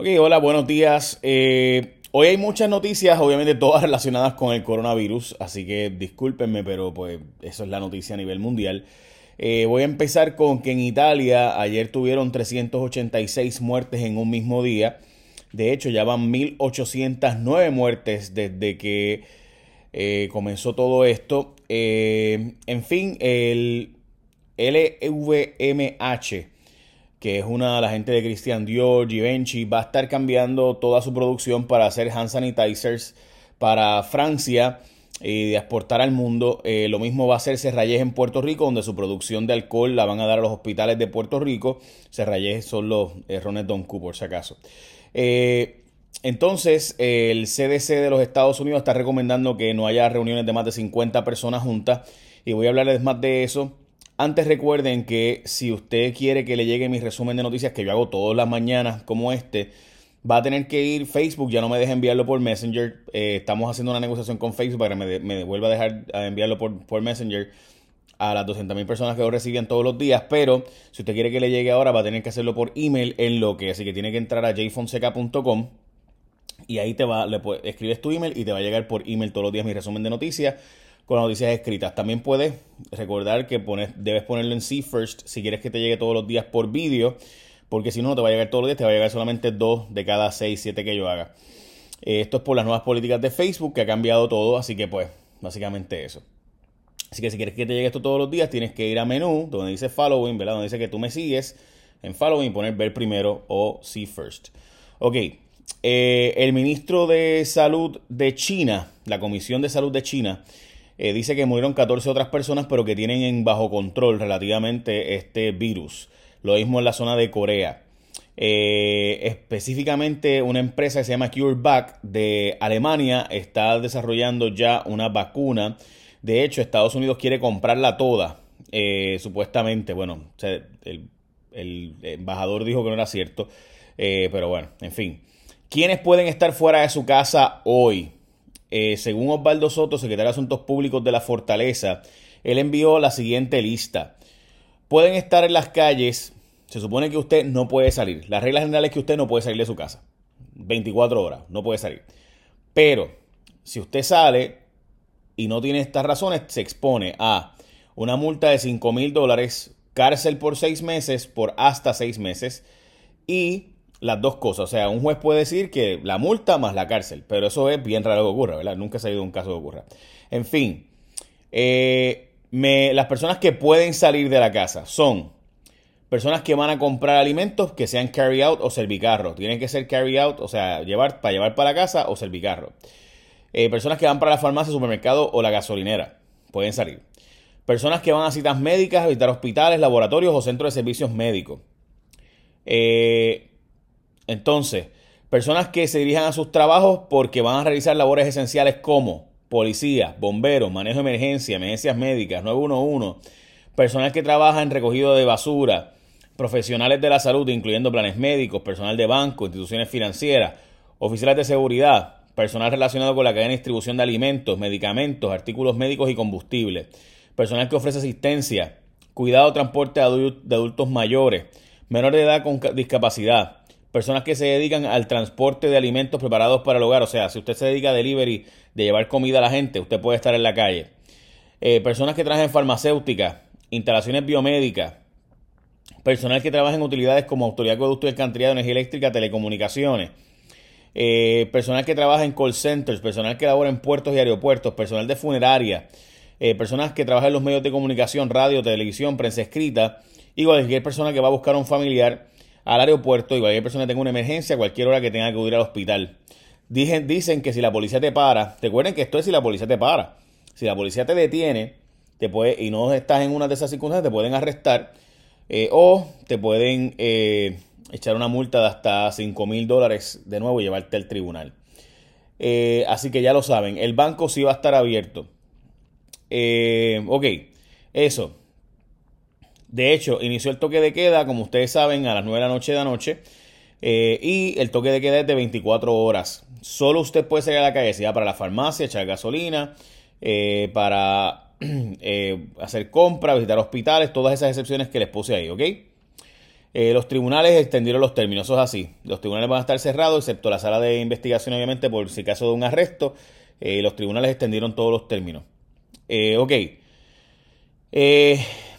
Ok, hola, buenos días. Eh, hoy hay muchas noticias, obviamente todas relacionadas con el coronavirus, así que discúlpenme, pero pues eso es la noticia a nivel mundial. Eh, voy a empezar con que en Italia ayer tuvieron 386 muertes en un mismo día. De hecho, ya van 1.809 muertes desde que eh, comenzó todo esto. en fin, el LVMH que es una de la gente de Christian Dior, Givenchy, va a estar cambiando toda su producción para hacer hand sanitizers para Francia y de exportar al mundo. Eh, lo mismo va a hacer Serrayes en Puerto Rico, donde su producción de alcohol la van a dar a los hospitales de Puerto Rico. Serrayes son los errones Don Q, por si acaso. Eh, entonces, el CDC de los Estados Unidos está recomendando que no haya reuniones de más de 50 personas juntas. Y voy a hablarles más de eso antes recuerden que si usted quiere que le llegue mi resumen de noticias que yo hago todas las mañanas como este, va a tener que ir Facebook, ya no me deja enviarlo por Messenger. Eh, estamos haciendo una negociación con Facebook para que me, vuelva a dejar enviarlo por, por Messenger a las 200.000 personas que lo reciben todos los días, pero si usted quiere que le llegue ahora va a tener que hacerlo por email en lo que, así que tiene que entrar a jfonseca.com y ahí te va, le escribes tu email y te va a llegar por email todos los días mi resumen de noticias con las noticias escritas. También puedes recordar que debes ponerlo en See First si quieres que te llegue todos los días por vídeo, porque si no, no te va a llegar todos los días, te va a llegar solamente dos de cada seis, siete que yo haga. Eh, esto es por las nuevas políticas de Facebook que ha cambiado todo, así que pues, básicamente eso. Así que si quieres que te llegue esto todos los días, tienes que ir a menú, donde dice following, ¿verdad? Donde dice que tú me sigues, en following poner ver primero o see first. Ok, eh, el ministro de Salud de China, la Comisión de Salud de China, eh, dice que murieron 14 otras personas, pero que tienen en bajo control relativamente este virus. Lo mismo en la zona de Corea. Eh, específicamente una empresa que se llama CureVac de Alemania está desarrollando ya una vacuna. De hecho, Estados Unidos quiere comprarla toda, eh, supuestamente. Bueno, el, el, embajador dijo que no era cierto, pero bueno, en fin. ¿Quiénes pueden estar fuera de su casa hoy? Eh, según Osvaldo Soto, secretario de Asuntos Públicos de la Fortaleza, él envió la siguiente lista. Pueden estar en las calles, se supone que usted no puede salir. La regla general es que usted no puede salir de su casa. 24 horas, no puede salir. Pero, si usted sale y no tiene estas razones, se expone a una multa de 5 mil dólares, cárcel por 6 meses, por hasta 6 meses, y las dos cosas. O sea, un juez puede decir que la multa más la cárcel, pero eso es bien raro que ocurra, ¿verdad? Nunca se ha ido un caso que ocurra. En fin, eh, las personas que pueden salir de la casa son personas que van a comprar alimentos que sean carry out o servicarro. Tienen que ser carry out, o sea, llevar para llevar para la casa o servicarro. Eh, personas que van para la farmacia, supermercado o la gasolinera. Pueden salir. Personas que van a citas médicas, a visitar hospitales, laboratorios o centros de servicios médicos. Eh, entonces, personas que se dirijan a sus trabajos porque van a realizar labores esenciales como policía, bomberos, manejo de emergencia, emergencias médicas, 911, personal que trabaja en recogido de basura, profesionales de la salud, incluyendo planes médicos, personal de banco, instituciones financieras, oficiales de seguridad, personal relacionado con la cadena de distribución de alimentos, medicamentos, artículos médicos y combustibles, personal que ofrece asistencia, cuidado, transporte de adultos mayores, menores de edad con discapacidad, personas que se dedican al transporte de alimentos preparados para el hogar. O sea, si usted se dedica a delivery, de llevar comida a la gente, usted puede estar en la calle. Eh, personas que trabajan en farmacéutica, instalaciones biomédicas, personal que trabaja en utilidades como autoridad de acueducto y alcantarillado, energía eléctrica, telecomunicaciones. Eh, personal que trabaja en call centers, personal que labora en puertos y aeropuertos, personal de funeraria, eh, personas que trabajan en los medios de comunicación, radio, televisión, prensa escrita, y cualquier persona que va a buscar a un familiar al aeropuerto y cualquier persona tenga una emergencia, cualquier hora que tenga que ir al hospital. Dicen, dicen que si la policía te para, recuerden que esto es si la policía te para. Si la policía te detiene te puede, y no estás en una de esas circunstancias, te pueden arrestar eh, o te pueden eh, echar una multa de hasta 5 mil dólares de nuevo y llevarte al tribunal. Eh, así que ya lo saben, el banco sí va a estar abierto. ok, eso. De hecho, inició el toque de queda, como ustedes saben, a las 9 de la noche de anoche. Eh, y el toque de queda es de 24 horas. Solo usted puede salir a la calle, sea para la farmacia, echar gasolina, eh, para eh, hacer compras, visitar hospitales, todas esas excepciones que les puse ahí, ¿ok? Eh, los tribunales extendieron los términos, eso es así. Los tribunales van a estar cerrados, excepto la sala de investigación, obviamente, por si caso de un arresto. Eh, los tribunales extendieron todos los términos. Eh, ok.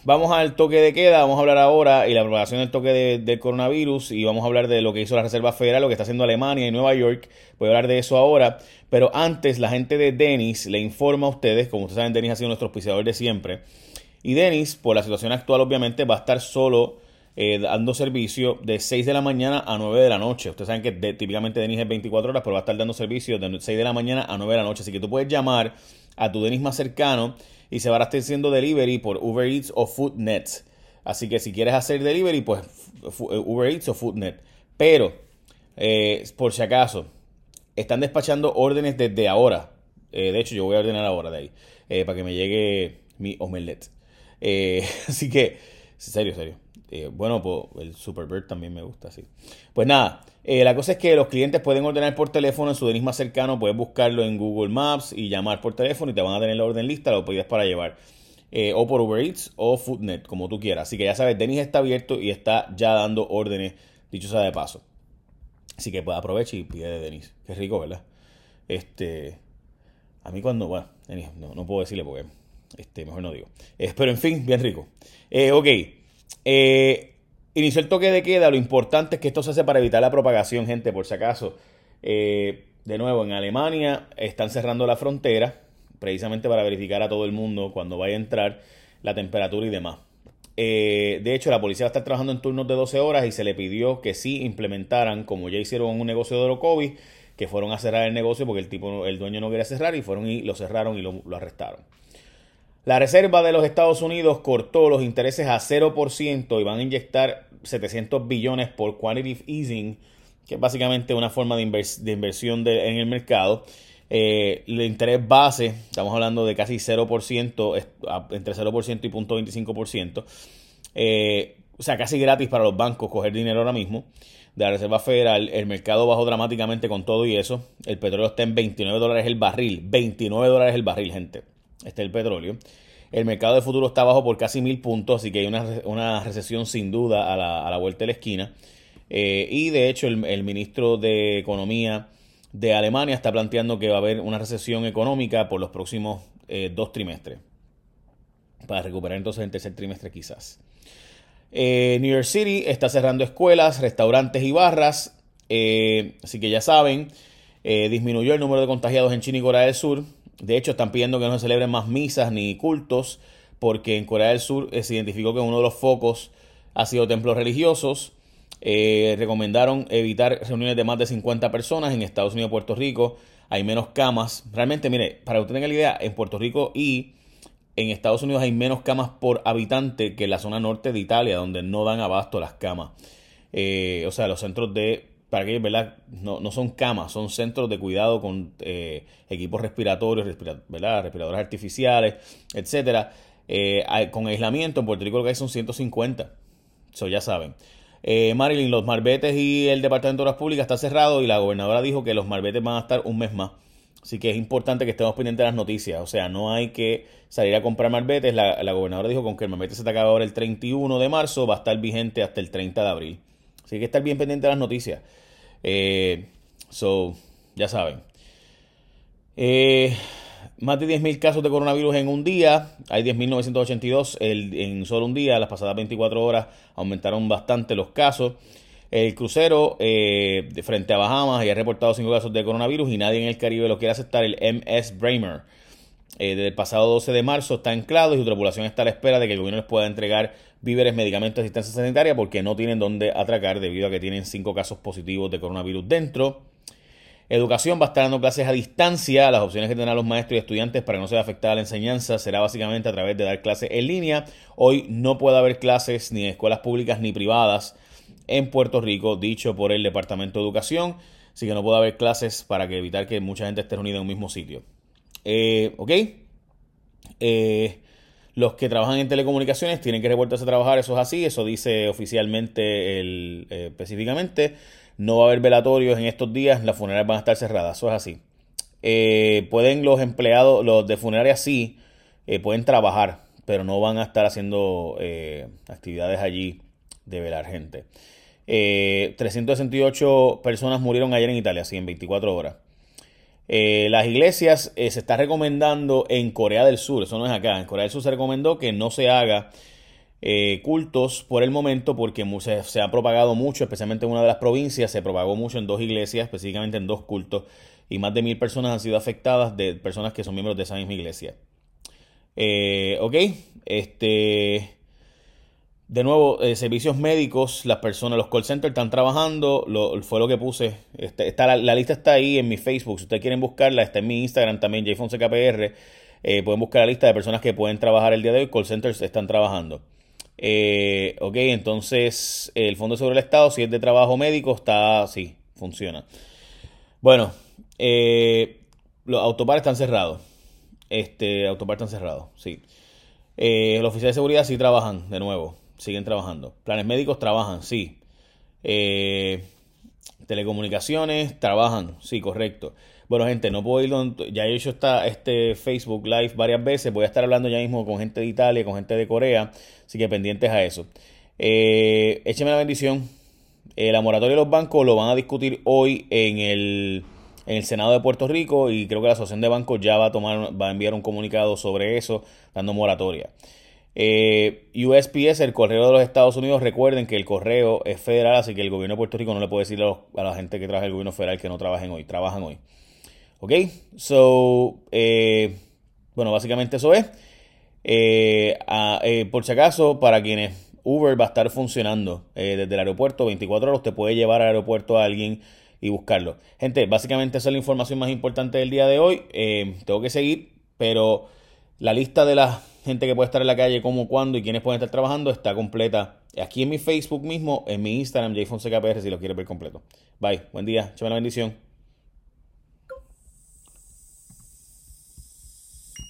Vamos al toque de queda, vamos a hablar ahora y la propagación del toque del coronavirus y vamos a hablar de lo que hizo la Reserva Federal, lo que está haciendo Alemania y Nueva York. Voy a hablar de eso ahora, pero antes la gente de Denis le informa a ustedes, como ustedes saben, Denis ha sido nuestro auspiciador de siempre. Y Denis, por la situación actual, obviamente va a estar solo eh, dando servicio de 6 de la mañana a 9 de la noche. Ustedes saben que típicamente Denis es 24 horas, pero va a estar dando servicio de 6 de la mañana a 9 de la noche. Así que tú puedes llamar a tu Denis más cercano y se va a estar haciendo delivery por Uber Eats o Foodnet. Así que si quieres hacer delivery, pues Uber Eats o Foodnet. Pero, eh, por si acaso, están despachando órdenes desde ahora. Eh, de hecho, yo voy a ordenar ahora de ahí. para que me llegue mi omelette. así que, serio, serio. Eh, bueno, pues el Superbird también me gusta, sí. Pues nada, eh, la cosa es que los clientes pueden ordenar por teléfono en su denis más cercano, puedes buscarlo en Google Maps y llamar por teléfono y te van a tener la orden lista, lo pides para llevar. Eh, o por Uber Eats o Foodnet, como tú quieras. Así que ya sabes, Denis está abierto y está ya dando órdenes, dicho sea de paso. Así que pues aprovecha y pide de Denis. Qué rico, ¿verdad? Este. A mí cuando. Bueno, Denis, no, no puedo decirle porque. Este, mejor no digo. pero en fin, bien rico. ok. Eh, inició el toque de queda. Lo importante es que esto se hace para evitar la propagación, gente, por si acaso. Eh, de nuevo, en Alemania están cerrando la frontera precisamente para verificar a todo el mundo cuando vaya a entrar la temperatura y demás. Eh, de hecho, la policía va a estar trabajando en turnos de 12 horas y se le pidió que sí implementaran, como ya hicieron un negocio de Orocovi, que fueron a cerrar el negocio porque el tipo, el dueño no quería cerrar y fueron y lo cerraron y lo arrestaron. La Reserva de los Estados Unidos cortó los intereses a 0% y van a inyectar 700 billones por quantitative easing, que es básicamente una forma de, inversión en el mercado. Eh, el interés base, estamos hablando de casi 0%, entre 0% y 0.25%. Eh, o sea, casi gratis para los bancos coger dinero ahora mismo de la Reserva Federal. El mercado bajó dramáticamente con todo y eso. El petróleo está en 29 dólares el barril. 29 dólares el barril, gente. Este es el petróleo. El mercado de futuro está bajo por casi mil puntos, así que hay una, recesión sin duda a la, vuelta de la esquina. Eh, y de hecho, el, ministro de Economía de Alemania está planteando que va a haber una recesión económica por los próximos eh, dos trimestres. Para recuperar entonces el tercer trimestre, quizás. Eh, New York City está cerrando escuelas, restaurantes y barras. así que ya saben, disminuyó el número de contagiados en China y Corea del Sur. De hecho, están pidiendo que no se celebren más misas ni cultos, porque en Corea del Sur eh, se identificó que uno de los focos ha sido templos religiosos. Eh, recomendaron evitar reuniones de más de 50 personas. En Estados Unidos y Puerto Rico hay menos camas. Realmente, mire, para que usted tenga la idea, en Puerto Rico y en Estados Unidos hay menos camas por habitante que en la zona norte de Italia, donde no dan abasto las camas. Eh, o sea, los centros de para que ¿verdad? No, no, son camas, son centros de cuidado con eh, equipos respiratorios, ¿verdad? respiradores artificiales, etcétera. Eh, con aislamiento, en Puerto Rico lo que hay son 150. Eso ya saben. Eh, Marilyn, los marbetes y el Departamento de Obras Públicas está cerrado y la gobernadora dijo que los marbetes van a estar un mes más. Así que es importante que estemos pendientes de las noticias. O sea, no hay que salir a comprar marbetes. La, la gobernadora dijo con que el marbete se te acaba ahora el 31 de marzo, va a estar vigente hasta el 30 de abril. Así que estar bien pendiente de las noticias. Eh, so, ya saben. Eh, más de 10.000 casos de coronavirus en un día. Hay 10.982 en solo un día. Las pasadas 24 horas aumentaron bastante los casos. El crucero eh, frente a Bahamas ya ha reportado 5 casos de coronavirus y nadie en el Caribe lo quiere aceptar. El MS Bramer eh, el pasado 12 de marzo está anclado y su tripulación está a la espera de que el gobierno les pueda entregar víveres, medicamentos, asistencia sanitaria porque no tienen dónde atracar debido a que tienen cinco casos positivos de coronavirus dentro. Educación va a estar dando clases a distancia. Las opciones que tendrán los maestros y estudiantes para que no se vea afectada la enseñanza será básicamente a través de dar clases en línea. Hoy no puede haber clases ni en escuelas públicas ni privadas en Puerto Rico, dicho por el Departamento de Educación. Así que no puede haber clases para evitar que mucha gente esté reunida en un mismo sitio. Eh, ¿Ok? Eh, los que trabajan en telecomunicaciones tienen que reportarse a trabajar, eso es así, eso dice oficialmente el, eh, específicamente. No va a haber velatorios en estos días, las funerarias van a estar cerradas, eso es así. Eh, pueden los empleados, los de funerarias sí, pueden trabajar, pero no van a estar haciendo actividades allí de velar gente. 368 eh, personas murieron ayer en Italia, así en 24 horas. Eh, las iglesias se está recomendando en Corea del Sur, eso no es acá, en Corea del Sur se recomendó que no se haga cultos por el momento porque se, se, ha propagado mucho, especialmente en una de las provincias, se propagó mucho en dos iglesias, específicamente en dos cultos, y más de mil personas han sido afectadas de personas que son miembros de esa misma iglesia. Eh, ok, este. De nuevo, eh, servicios médicos, las personas, los call centers están trabajando, fue lo que puse. Este, la, lista está ahí en mi Facebook, si ustedes quieren buscarla, está en mi Instagram también, JFonseCPR. Eh, pueden buscar la lista de personas que pueden trabajar el día de hoy, call centers están trabajando. Eh, ok, entonces el Fondo Sobre el Estado, si es de trabajo médico, está, sí, funciona. Bueno, los autopares están cerrados. Este, Autopar están cerrados, sí. Eh, los oficiales de seguridad sí trabajan, de nuevo, siguen trabajando. Planes médicos trabajan, sí. Eh, telecomunicaciones trabajan, sí, correcto. Bueno, gente, no puedo ir donde, ya he hecho esta, este Facebook Live varias veces, voy a estar hablando ya mismo con gente de Italia, con gente de Corea, así que pendientes a eso. Eh, écheme la bendición. La moratoria de los bancos lo van a discutir hoy en el en el Senado de Puerto Rico y creo que la Asociación de Bancos ya va a tomar, va a enviar un comunicado sobre eso, dando moratoria. Eh, USPS, el correo de los Estados Unidos, recuerden que el correo es federal, así que el gobierno de Puerto Rico no le puede decir a, la gente que trabaja el gobierno federal que no trabajen hoy, trabajan hoy. ¿Ok? So, eh, bueno, básicamente eso es. Eh, por si acaso, para quienes Uber va a estar funcionando desde el aeropuerto 24 horas, usted puede llevar al aeropuerto a alguien y buscarlo. Gente, básicamente esa es la información más importante del día de hoy. Tengo que seguir, pero la lista de la gente que puede estar en la calle, cómo, cuándo y quiénes pueden estar trabajando está completa aquí en mi Facebook mismo, en mi Instagram, JFonsecaPR, si lo quieres ver completo. Bye, buen día, échame la bendición.